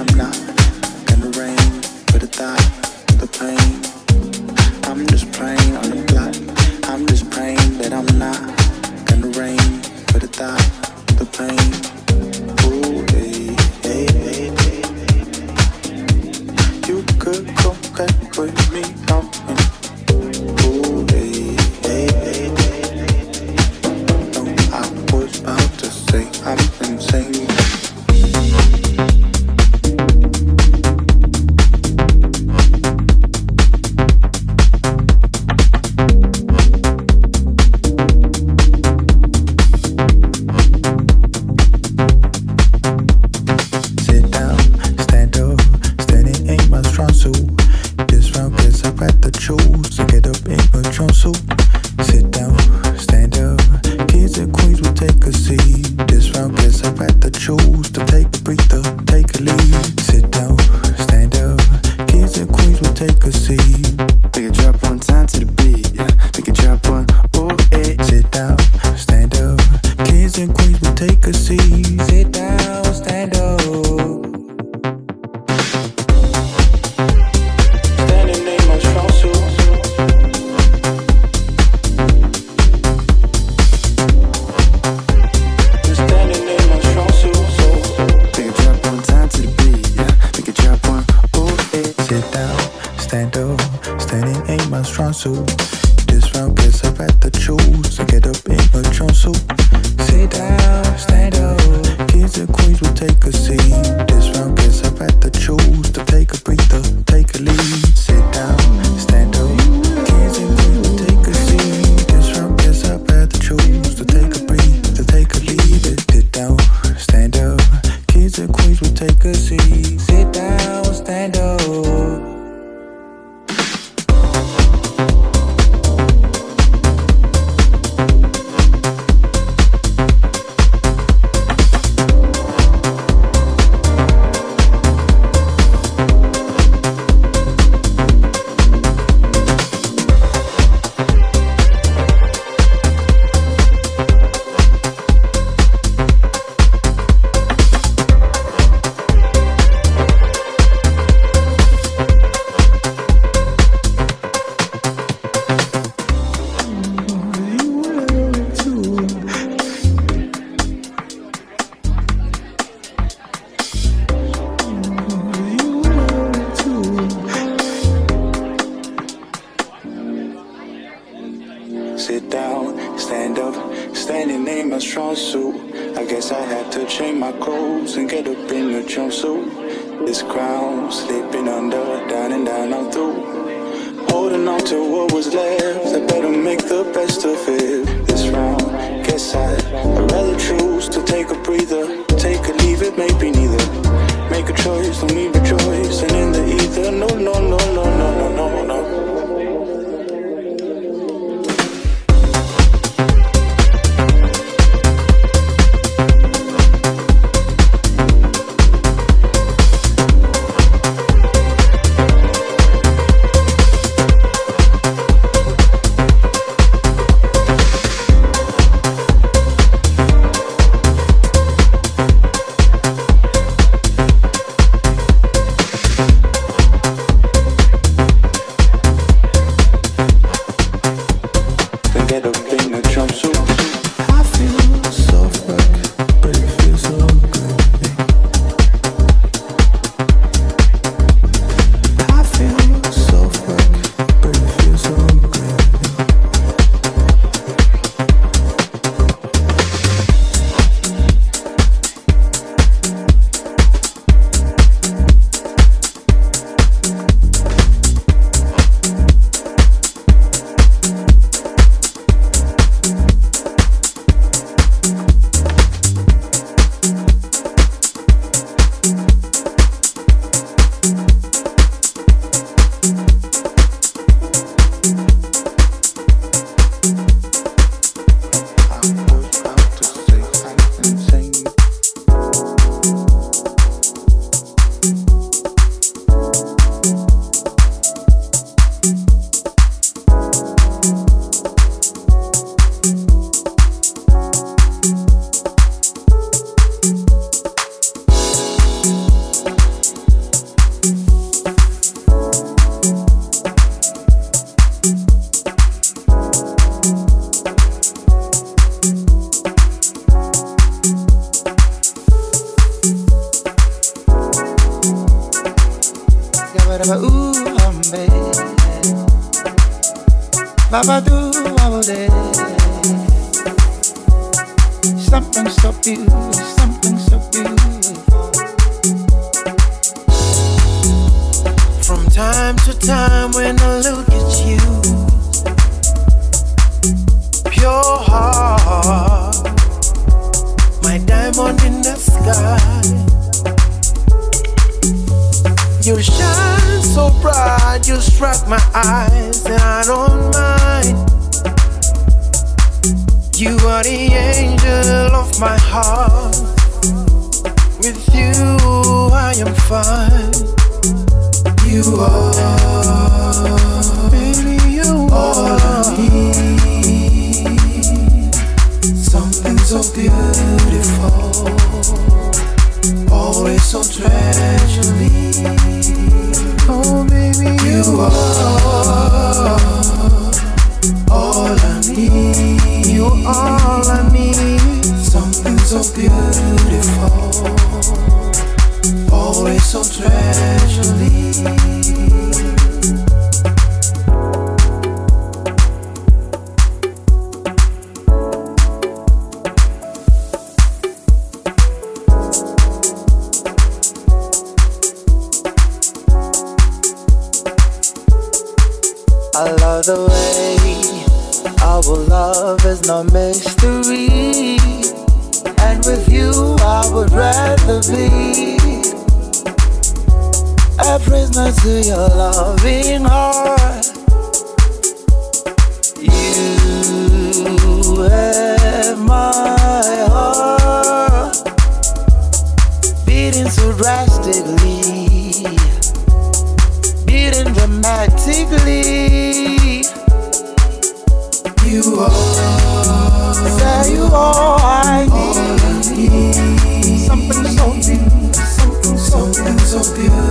I'm not. Gonna rain for the thought.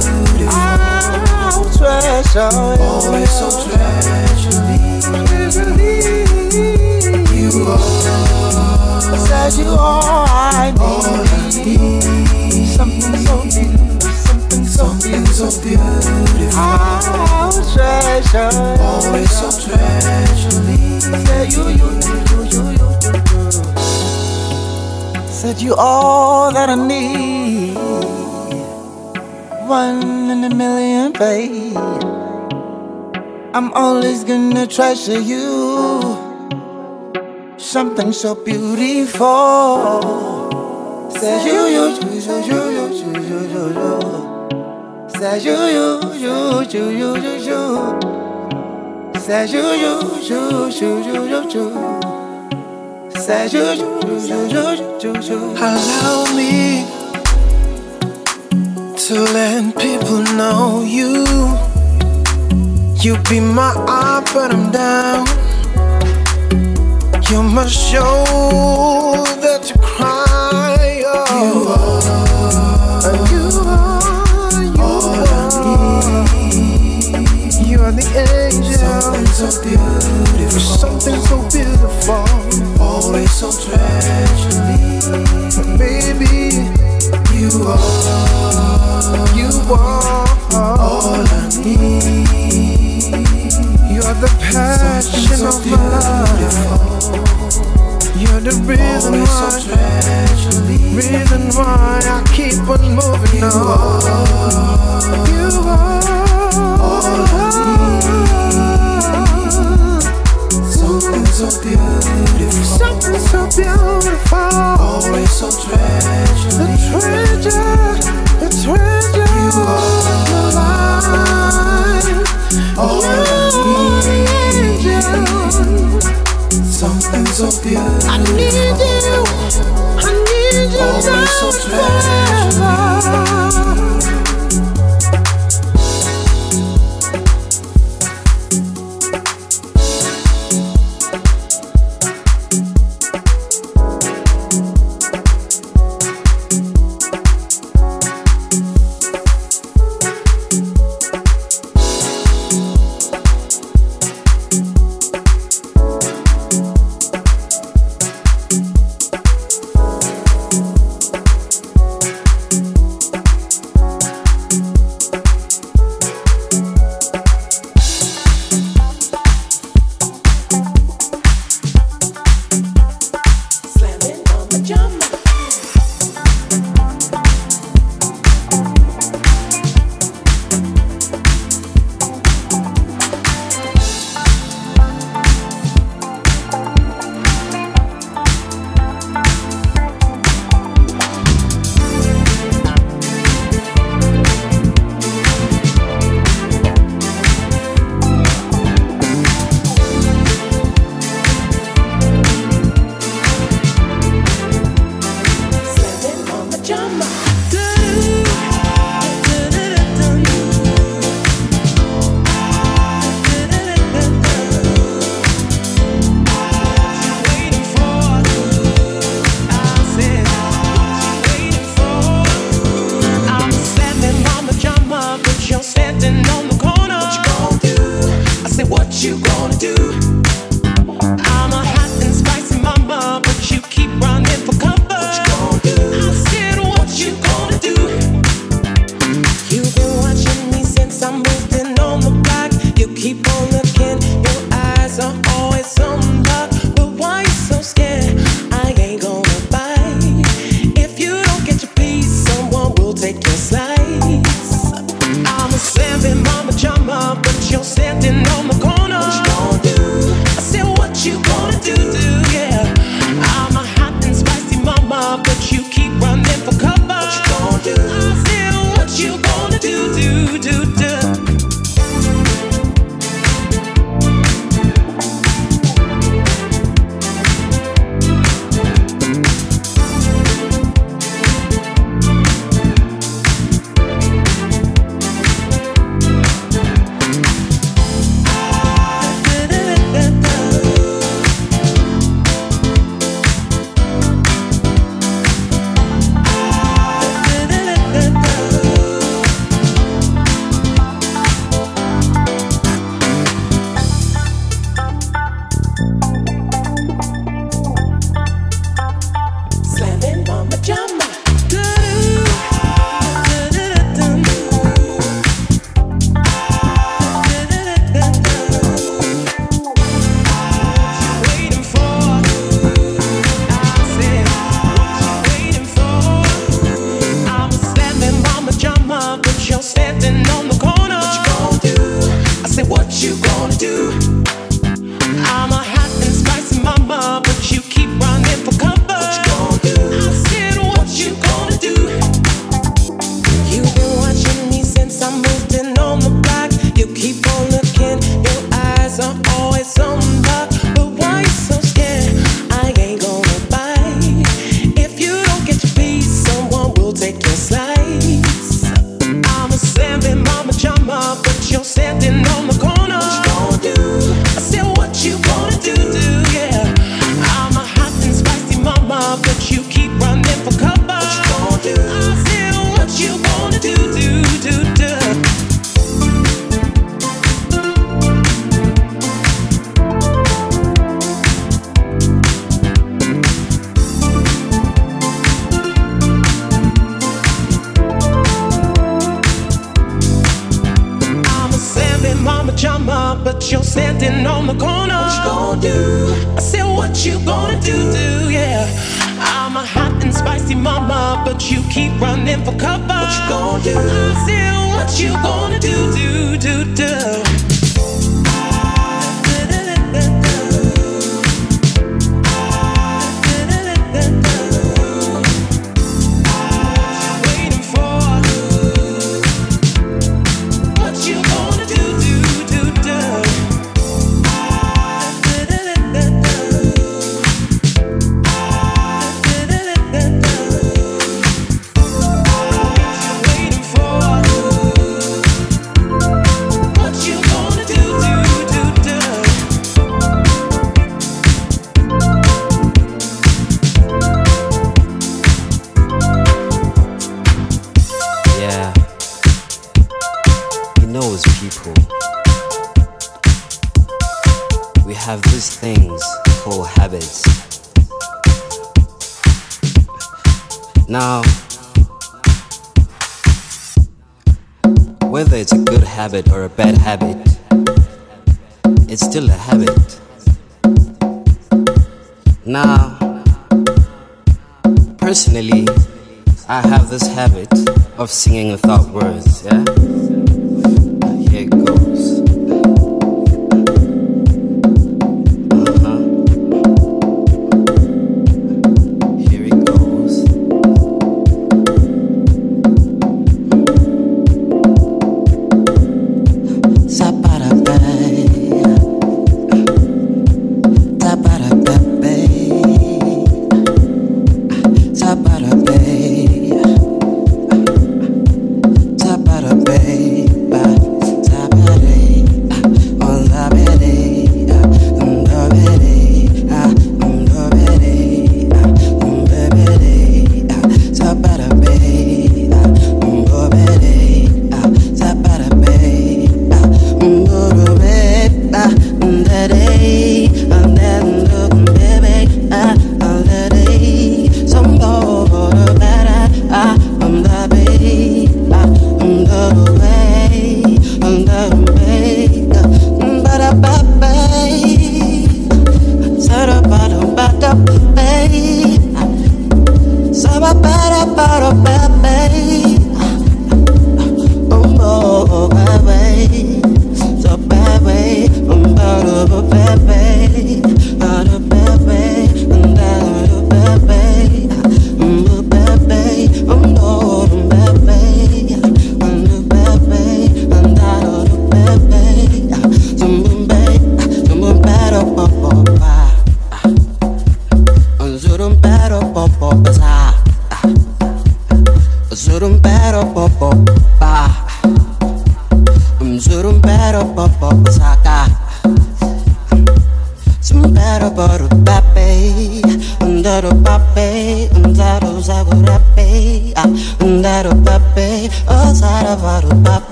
Beautiful, treasure always so. You are Say you I all I need. Something so beautiful, something so. Said you all that I need. One in a million, babe. I'm always gonna treasure you. Something so beautiful. Say you, you, you, you, you, you, you, you. Say you, you, you, you, you, you, you. Say you, you, you, you, you, you, you. Say you, you, you, you, you, you, you. Allow me to let people know you. You be my up when I'm down. You must show that you cry. Oh. You are, you are, you are. I need. You are the angel. Something so beautiful. Something so beautiful. Always so treasury. Baby, you are, you are all I need. You are the passion of my life. You're the reason why, reason why I keep on moving on. You are all I need. So beautiful. Something so beautiful. Always so treasure. The treasure. The treasure. You are mine. All You're the angel. Something so beautiful. I need you. I need you Always so forever. Habit or a bad habit, it's still a habit. Now, personally, I have this habit of singing without words, yeah? Here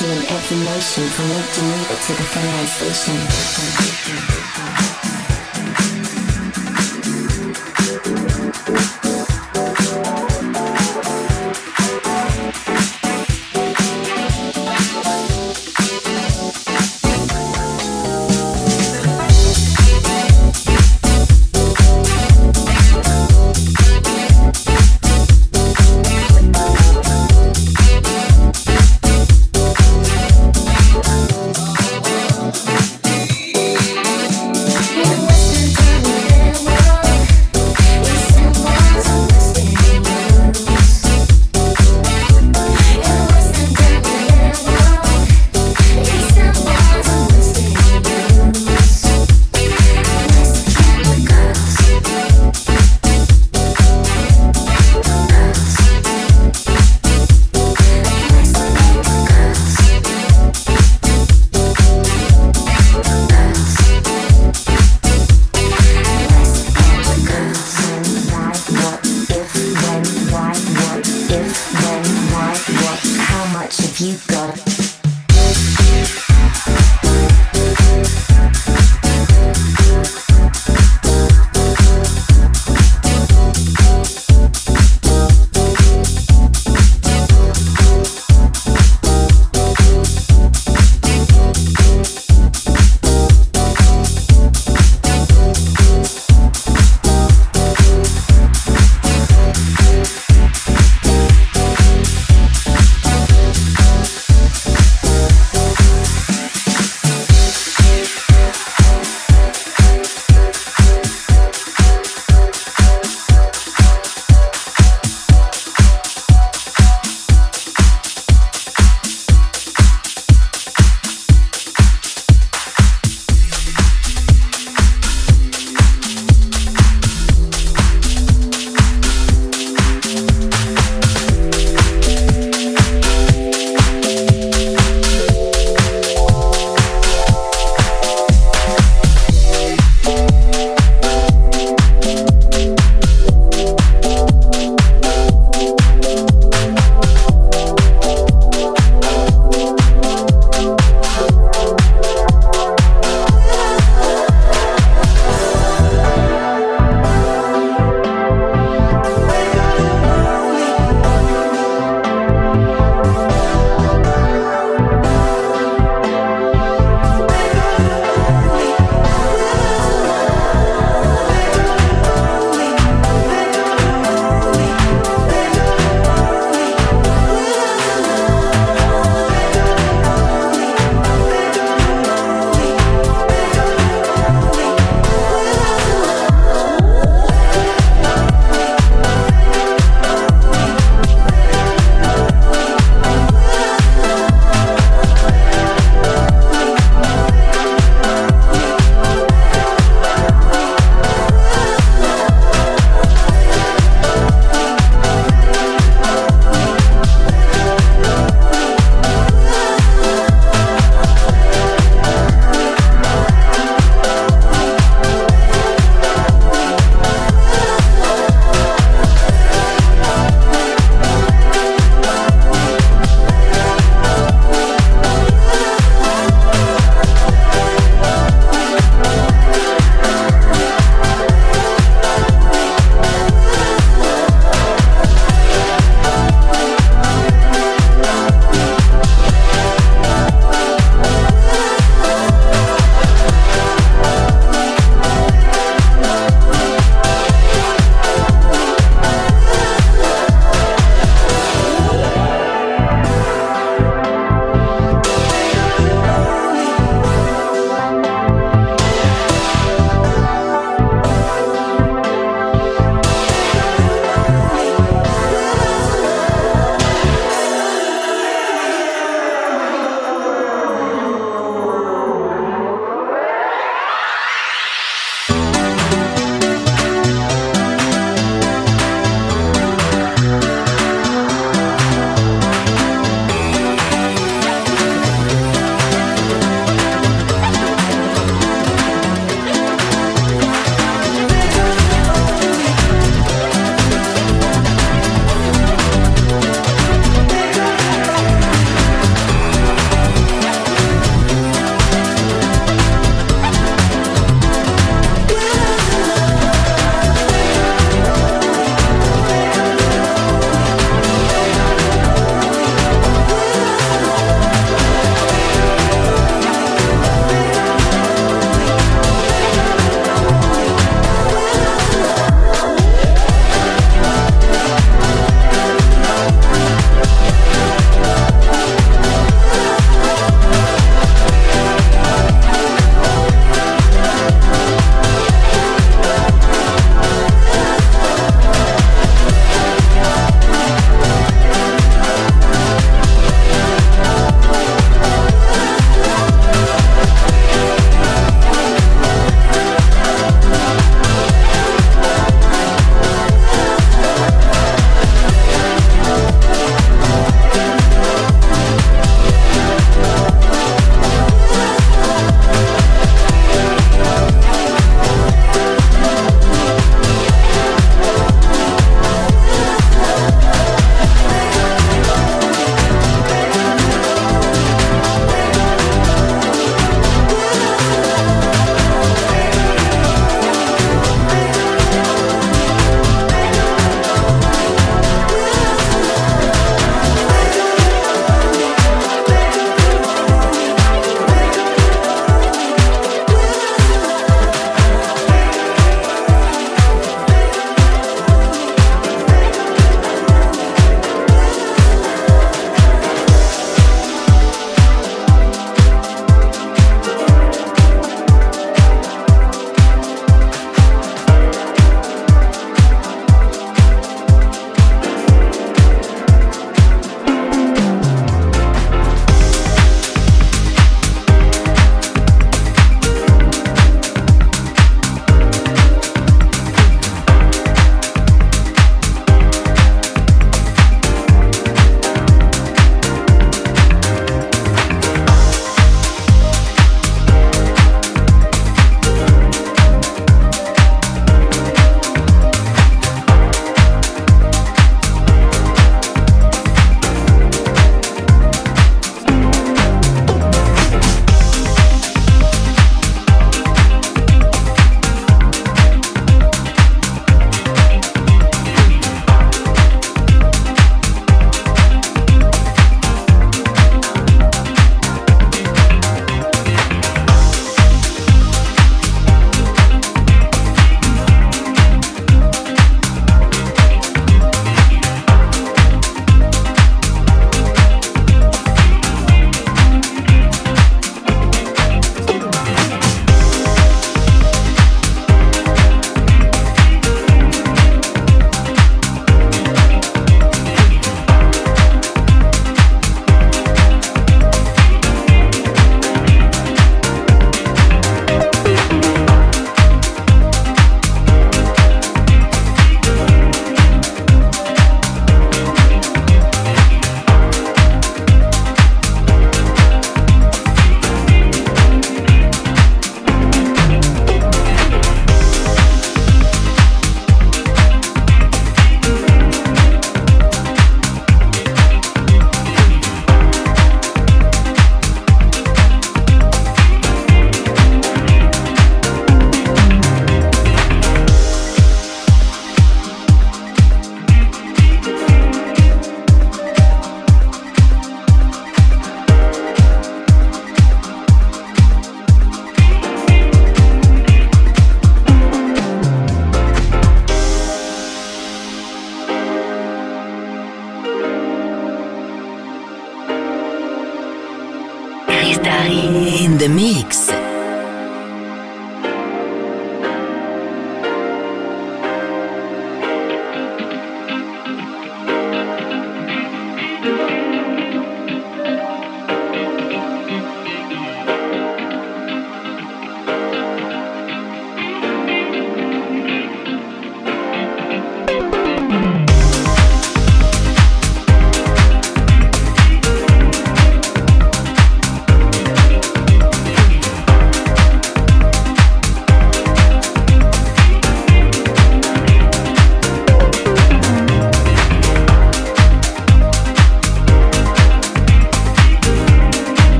to an information from Lake Geneva to the Finland station.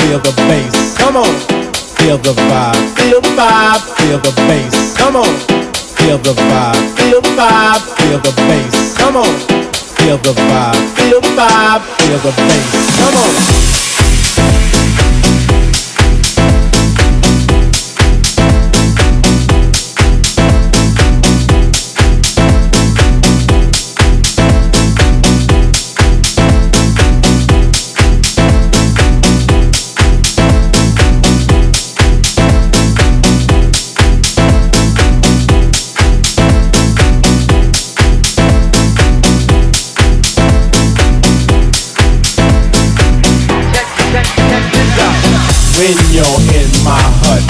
Feel the bass. Come on. Feel the vibe, feel the vibe, feel the bass. Come on. Feel the vibe, feel the vibe, feel the bass. Come on. Feel the vibe, feel the vibe, feel the bass. Come on. When you're in my hut.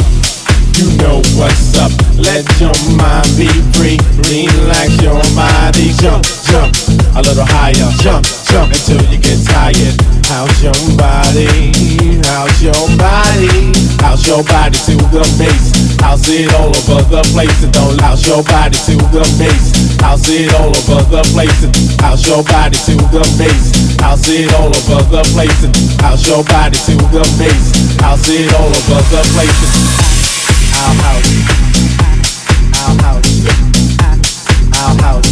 You know what's up. Let your mind be free. Relax your body. Jump, jump a little higher. Jump, jump until you get tired. How's your body? How's your body? How's your body to the bass? How's it all over the place? And don't louse your body to the bass. How's it all over the place? And how's your body to the bass? How's it all over the place? And how's your body to the bass? How's it all over the place? Our house, our house, our house,